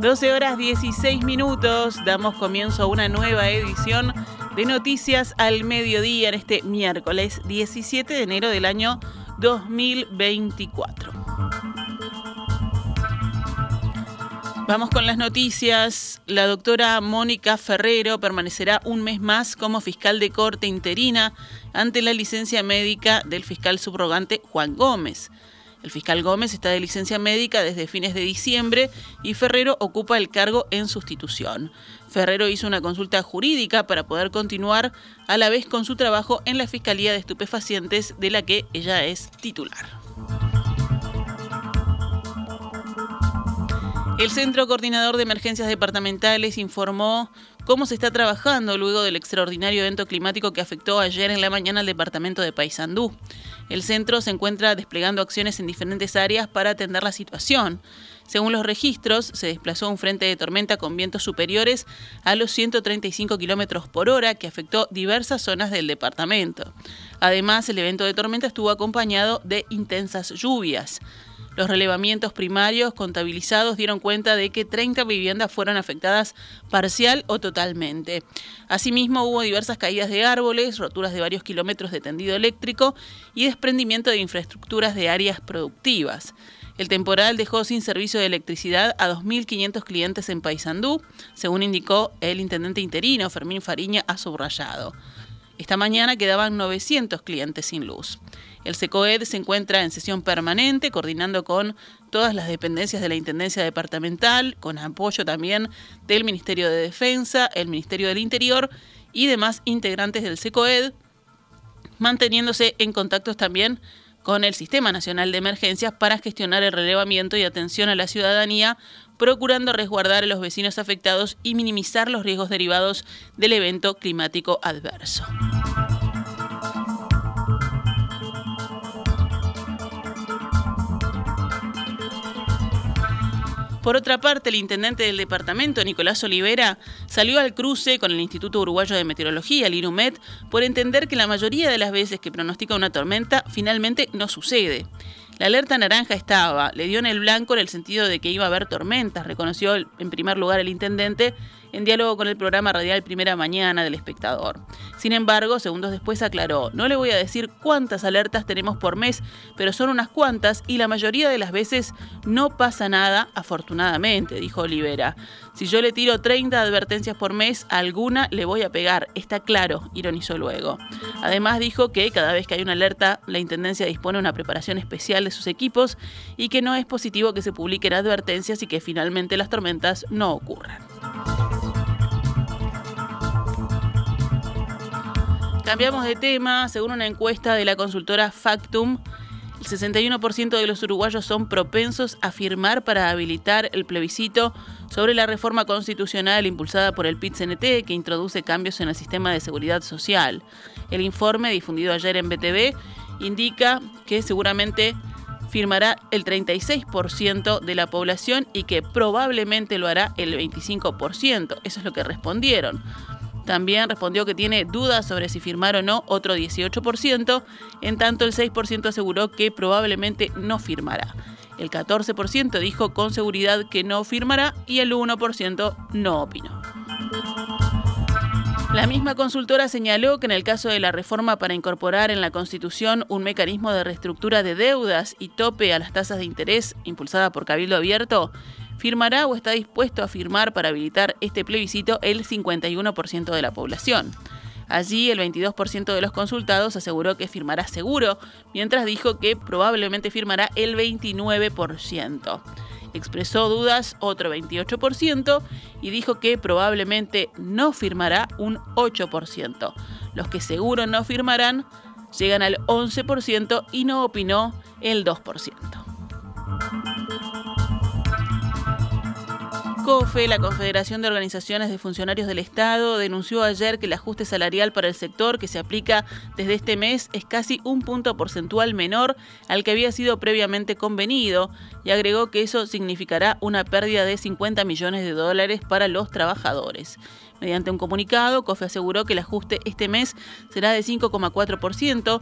12 horas 16 minutos, damos comienzo a una nueva edición de Noticias al Mediodía en este miércoles 17 de enero del año 2024. Vamos con las noticias. La doctora Mónica Ferrero permanecerá un mes más como fiscal de corte interina ante la licencia médica del fiscal subrogante Juan Gómez. El fiscal Gómez está de licencia médica desde fines de diciembre y Ferrero ocupa el cargo en sustitución. Ferrero hizo una consulta jurídica para poder continuar a la vez con su trabajo en la Fiscalía de Estupefacientes de la que ella es titular. El Centro Coordinador de Emergencias Departamentales informó cómo se está trabajando luego del extraordinario evento climático que afectó ayer en la mañana al departamento de Paysandú. El centro se encuentra desplegando acciones en diferentes áreas para atender la situación. Según los registros, se desplazó un frente de tormenta con vientos superiores a los 135 kilómetros por hora que afectó diversas zonas del departamento. Además, el evento de tormenta estuvo acompañado de intensas lluvias. Los relevamientos primarios contabilizados dieron cuenta de que 30 viviendas fueron afectadas parcial o totalmente. Asimismo, hubo diversas caídas de árboles, roturas de varios kilómetros de tendido eléctrico y desprendimiento de infraestructuras de áreas productivas. El temporal dejó sin servicio de electricidad a 2.500 clientes en Paysandú, según indicó el intendente interino Fermín Fariña a subrayado. Esta mañana quedaban 900 clientes sin luz. El SECOED se encuentra en sesión permanente, coordinando con todas las dependencias de la Intendencia Departamental, con apoyo también del Ministerio de Defensa, el Ministerio del Interior y demás integrantes del SECOED, manteniéndose en contactos también con el Sistema Nacional de Emergencias para gestionar el relevamiento y atención a la ciudadanía, procurando resguardar a los vecinos afectados y minimizar los riesgos derivados del evento climático adverso. Por otra parte, el intendente del departamento, Nicolás Olivera, salió al cruce con el Instituto Uruguayo de Meteorología, el INUMET, por entender que la mayoría de las veces que pronostica una tormenta finalmente no sucede. La alerta naranja estaba, le dio en el blanco en el sentido de que iba a haber tormentas, reconoció en primer lugar el intendente en diálogo con el programa radial Primera Mañana del espectador. Sin embargo, segundos después aclaró, no le voy a decir cuántas alertas tenemos por mes, pero son unas cuantas y la mayoría de las veces no pasa nada, afortunadamente, dijo Olivera. Si yo le tiro 30 advertencias por mes, alguna le voy a pegar, está claro, ironizó luego. Además dijo que cada vez que hay una alerta, la Intendencia dispone de una preparación especial de sus equipos y que no es positivo que se publiquen advertencias y que finalmente las tormentas no ocurran. Cambiamos de tema. Según una encuesta de la consultora Factum, el 61% de los uruguayos son propensos a firmar para habilitar el plebiscito sobre la reforma constitucional impulsada por el PIT-CNT que introduce cambios en el sistema de seguridad social. El informe difundido ayer en BTV indica que seguramente firmará el 36% de la población y que probablemente lo hará el 25%. Eso es lo que respondieron. También respondió que tiene dudas sobre si firmar o no otro 18%, en tanto el 6% aseguró que probablemente no firmará. El 14% dijo con seguridad que no firmará y el 1% no opinó. La misma consultora señaló que en el caso de la reforma para incorporar en la Constitución un mecanismo de reestructura de deudas y tope a las tasas de interés impulsada por Cabildo Abierto, firmará o está dispuesto a firmar para habilitar este plebiscito el 51% de la población. Allí el 22% de los consultados aseguró que firmará seguro, mientras dijo que probablemente firmará el 29%. Expresó dudas otro 28% y dijo que probablemente no firmará un 8%. Los que seguro no firmarán llegan al 11% y no opinó el 2%. COFE, la Confederación de Organizaciones de Funcionarios del Estado, denunció ayer que el ajuste salarial para el sector que se aplica desde este mes es casi un punto porcentual menor al que había sido previamente convenido y agregó que eso significará una pérdida de 50 millones de dólares para los trabajadores. Mediante un comunicado, COFE aseguró que el ajuste este mes será de 5,4%,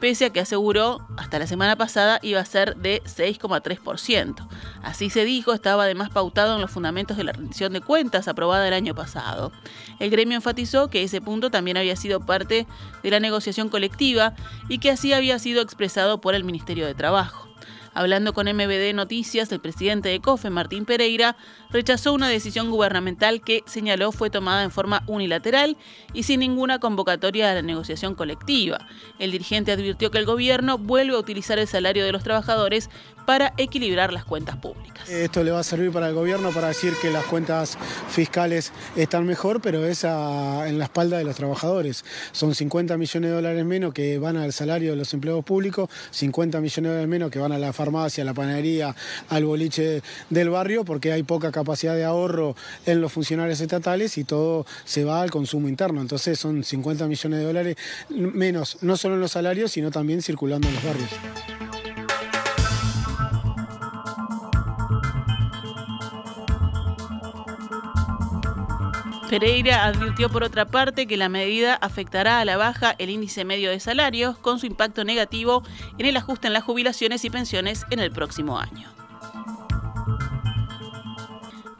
pese a que aseguró hasta la semana pasada iba a ser de 6,3%. Así se dijo, estaba además pautado en los fundamentos de la rendición de cuentas aprobada el año pasado. El gremio enfatizó que ese punto también había sido parte de la negociación colectiva y que así había sido expresado por el Ministerio de Trabajo. Hablando con MBD Noticias, el presidente de COFE, Martín Pereira, rechazó una decisión gubernamental que señaló fue tomada en forma unilateral y sin ninguna convocatoria a la negociación colectiva. El dirigente advirtió que el gobierno vuelve a utilizar el salario de los trabajadores para equilibrar las cuentas públicas. Esto le va a servir para el gobierno para decir que las cuentas fiscales están mejor, pero es en la espalda de los trabajadores. Son 50 millones de dólares menos que van al salario de los empleados públicos, 50 millones de dólares menos que van a la farmacia, la panadería, al boliche del barrio, porque hay poca capacidad de ahorro en los funcionarios estatales y todo se va al consumo interno. Entonces son 50 millones de dólares menos, no solo en los salarios, sino también circulando en los barrios. Pereira advirtió por otra parte que la medida afectará a la baja el índice medio de salarios con su impacto negativo en el ajuste en las jubilaciones y pensiones en el próximo año.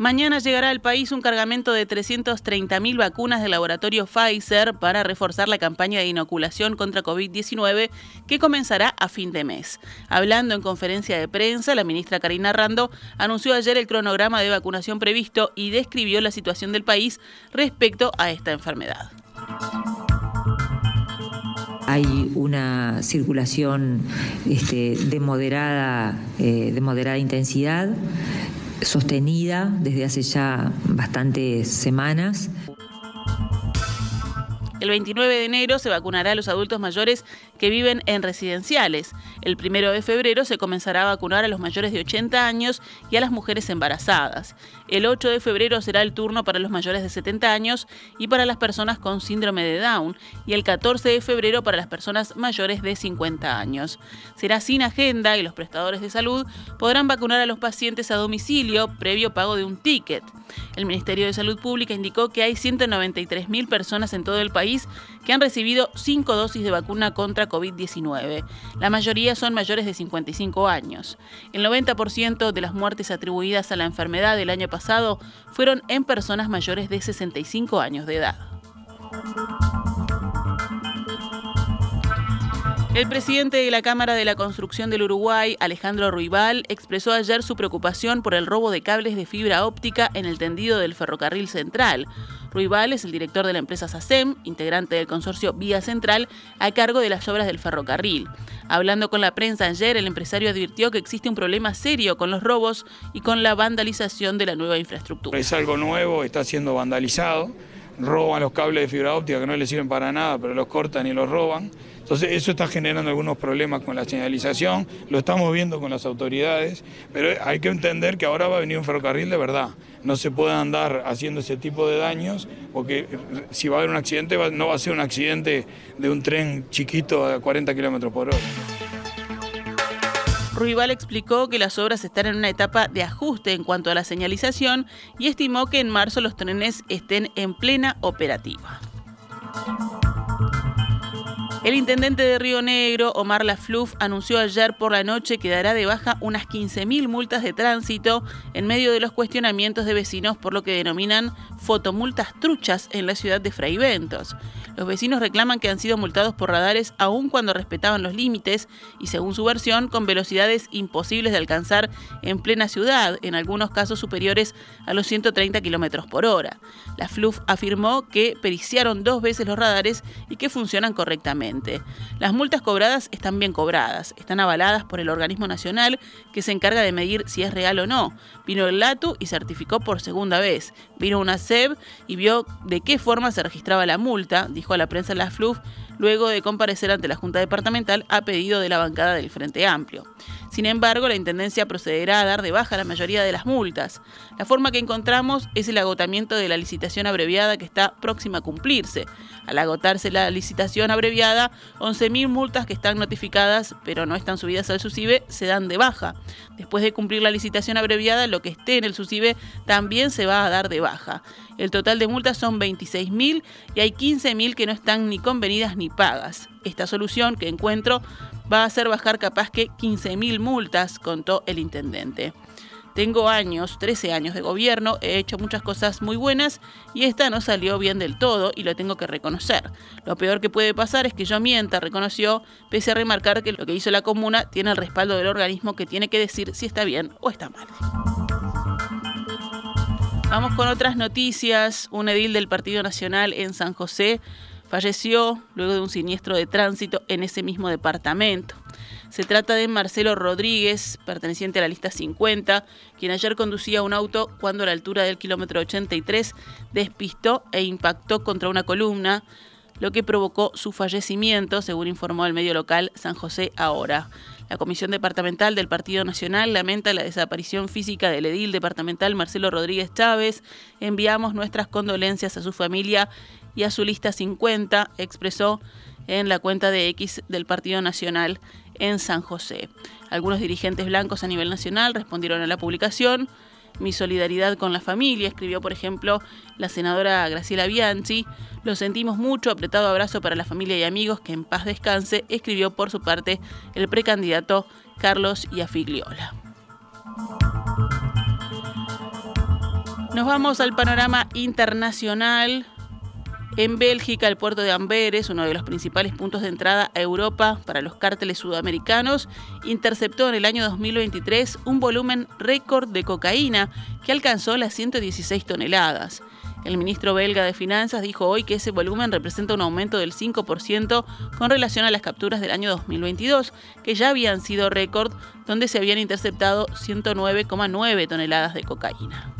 Mañana llegará al país un cargamento de 330.000 vacunas del laboratorio Pfizer para reforzar la campaña de inoculación contra COVID-19 que comenzará a fin de mes. Hablando en conferencia de prensa, la ministra Karina Rando anunció ayer el cronograma de vacunación previsto y describió la situación del país respecto a esta enfermedad hay una circulación este, de, moderada, eh, de moderada intensidad sostenida desde hace ya bastantes semanas. El 29 de enero se vacunará a los adultos mayores que viven en residenciales. El 1 de febrero se comenzará a vacunar a los mayores de 80 años y a las mujeres embarazadas. El 8 de febrero será el turno para los mayores de 70 años y para las personas con síndrome de Down. Y el 14 de febrero para las personas mayores de 50 años. Será sin agenda y los prestadores de salud podrán vacunar a los pacientes a domicilio previo pago de un ticket. El Ministerio de Salud Pública indicó que hay 193.000 personas en todo el país que han recibido cinco dosis de vacuna contra COVID-19. La mayoría son mayores de 55 años. El 90% de las muertes atribuidas a la enfermedad del año pasado fueron en personas mayores de 65 años de edad. El presidente de la Cámara de la Construcción del Uruguay, Alejandro Ruibal, expresó ayer su preocupación por el robo de cables de fibra óptica en el tendido del ferrocarril central. Ruibal es el director de la empresa SACEM, integrante del consorcio Vía Central, a cargo de las obras del ferrocarril. Hablando con la prensa ayer, el empresario advirtió que existe un problema serio con los robos y con la vandalización de la nueva infraestructura. Es algo nuevo, está siendo vandalizado, roban los cables de fibra óptica que no le sirven para nada, pero los cortan y los roban. Entonces eso está generando algunos problemas con la señalización, lo estamos viendo con las autoridades, pero hay que entender que ahora va a venir un ferrocarril de verdad. No se puede andar haciendo ese tipo de daños, porque si va a haber un accidente, no va a ser un accidente de un tren chiquito a 40 kilómetros por hora. Ruibal explicó que las obras están en una etapa de ajuste en cuanto a la señalización y estimó que en marzo los trenes estén en plena operativa. El intendente de Río Negro, Omar Lafluf, anunció ayer por la noche que dará de baja unas 15.000 multas de tránsito en medio de los cuestionamientos de vecinos por lo que denominan fotomultas truchas en la ciudad de Fraiventos. Los vecinos reclaman que han sido multados por radares aun cuando respetaban los límites y, según su versión, con velocidades imposibles de alcanzar en plena ciudad, en algunos casos superiores a los 130 kilómetros por hora. La FLUF afirmó que periciaron dos veces los radares y que funcionan correctamente. Las multas cobradas están bien cobradas, están avaladas por el organismo nacional que se encarga de medir si es real o no. Vino el LATU y certificó por segunda vez. Vino una SEB y vio de qué forma se registraba la multa, dijo a la prensa la FLUF, luego de comparecer ante la Junta Departamental a pedido de la bancada del Frente Amplio. Sin embargo, la Intendencia procederá a dar de baja la mayoría de las multas. La forma que encontramos es el agotamiento de la licitación abreviada que está próxima a cumplirse. Al agotarse la licitación abreviada, 11.000 multas que están notificadas pero no están subidas al SUSIBE se dan de baja. Después de cumplir la licitación abreviada, lo que esté en el SUSIBE también se va a dar de baja. El total de multas son 26.000 y hay 15.000 que no están ni convenidas ni pagas. Esta solución que encuentro va a hacer bajar capaz que 15.000 multas, contó el intendente. Tengo años, 13 años de gobierno, he hecho muchas cosas muy buenas y esta no salió bien del todo y lo tengo que reconocer. Lo peor que puede pasar es que yo mienta, reconoció, pese a remarcar que lo que hizo la comuna tiene el respaldo del organismo que tiene que decir si está bien o está mal. Vamos con otras noticias. Un edil del Partido Nacional en San José falleció luego de un siniestro de tránsito en ese mismo departamento. Se trata de Marcelo Rodríguez, perteneciente a la lista 50, quien ayer conducía un auto cuando a la altura del kilómetro 83 despistó e impactó contra una columna, lo que provocó su fallecimiento, según informó el medio local San José Ahora. La Comisión Departamental del Partido Nacional lamenta la desaparición física del edil departamental Marcelo Rodríguez Chávez. Enviamos nuestras condolencias a su familia y a su lista 50, expresó en la cuenta de X del Partido Nacional en San José. Algunos dirigentes blancos a nivel nacional respondieron a la publicación. Mi solidaridad con la familia, escribió por ejemplo la senadora Graciela Bianchi. Lo sentimos mucho, apretado abrazo para la familia y amigos, que en paz descanse, escribió por su parte el precandidato Carlos Iafigliola. Nos vamos al panorama internacional. En Bélgica, el puerto de Amberes, uno de los principales puntos de entrada a Europa para los cárteles sudamericanos, interceptó en el año 2023 un volumen récord de cocaína que alcanzó las 116 toneladas. El ministro belga de Finanzas dijo hoy que ese volumen representa un aumento del 5% con relación a las capturas del año 2022, que ya habían sido récord, donde se habían interceptado 109,9 toneladas de cocaína.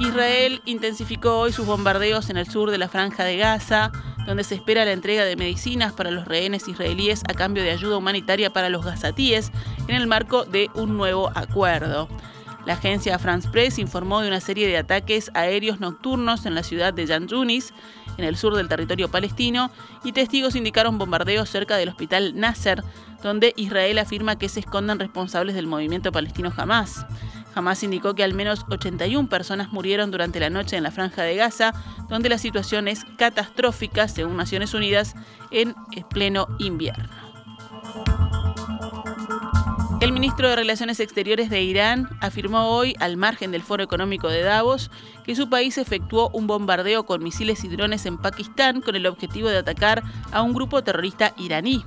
Israel intensificó hoy sus bombardeos en el sur de la franja de Gaza, donde se espera la entrega de medicinas para los rehenes israelíes a cambio de ayuda humanitaria para los gazatíes en el marco de un nuevo acuerdo. La agencia France Press informó de una serie de ataques aéreos nocturnos en la ciudad de Yan Yunis, en el sur del territorio palestino, y testigos indicaron bombardeos cerca del hospital Nasser, donde Israel afirma que se escondan responsables del movimiento palestino Hamas. Hamas indicó que al menos 81 personas murieron durante la noche en la franja de Gaza, donde la situación es catastrófica, según Naciones Unidas, en pleno invierno. El ministro de Relaciones Exteriores de Irán afirmó hoy, al margen del Foro Económico de Davos, que su país efectuó un bombardeo con misiles y drones en Pakistán con el objetivo de atacar a un grupo terrorista iraní.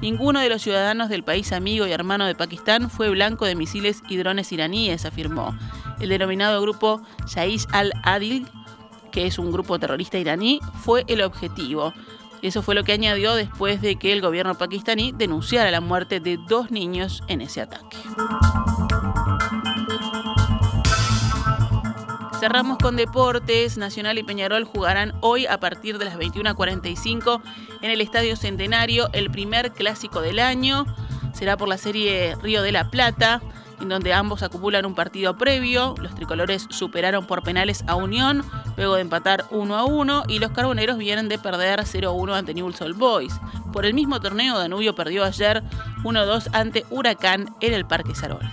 Ninguno de los ciudadanos del país amigo y hermano de Pakistán fue blanco de misiles y drones iraníes, afirmó. El denominado grupo Shaish al-Adil, que es un grupo terrorista iraní, fue el objetivo. Eso fue lo que añadió después de que el gobierno pakistaní denunciara la muerte de dos niños en ese ataque. Cerramos con deportes. Nacional y Peñarol jugarán hoy a partir de las 21.45 en el Estadio Centenario, el primer clásico del año. Será por la serie Río de la Plata en donde ambos acumulan un partido previo. Los tricolores superaron por penales a Unión, luego de empatar 1 a 1, y los carboneros vienen de perder 0 a 1 ante Newell's Old Boys. Por el mismo torneo, Danubio perdió ayer 1 a 2 ante Huracán en el Parque Saroldi.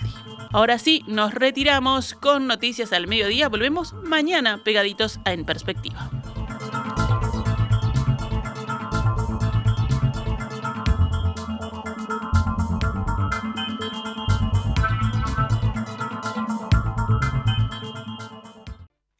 Ahora sí, nos retiramos con noticias al mediodía. Volvemos mañana pegaditos a En Perspectiva.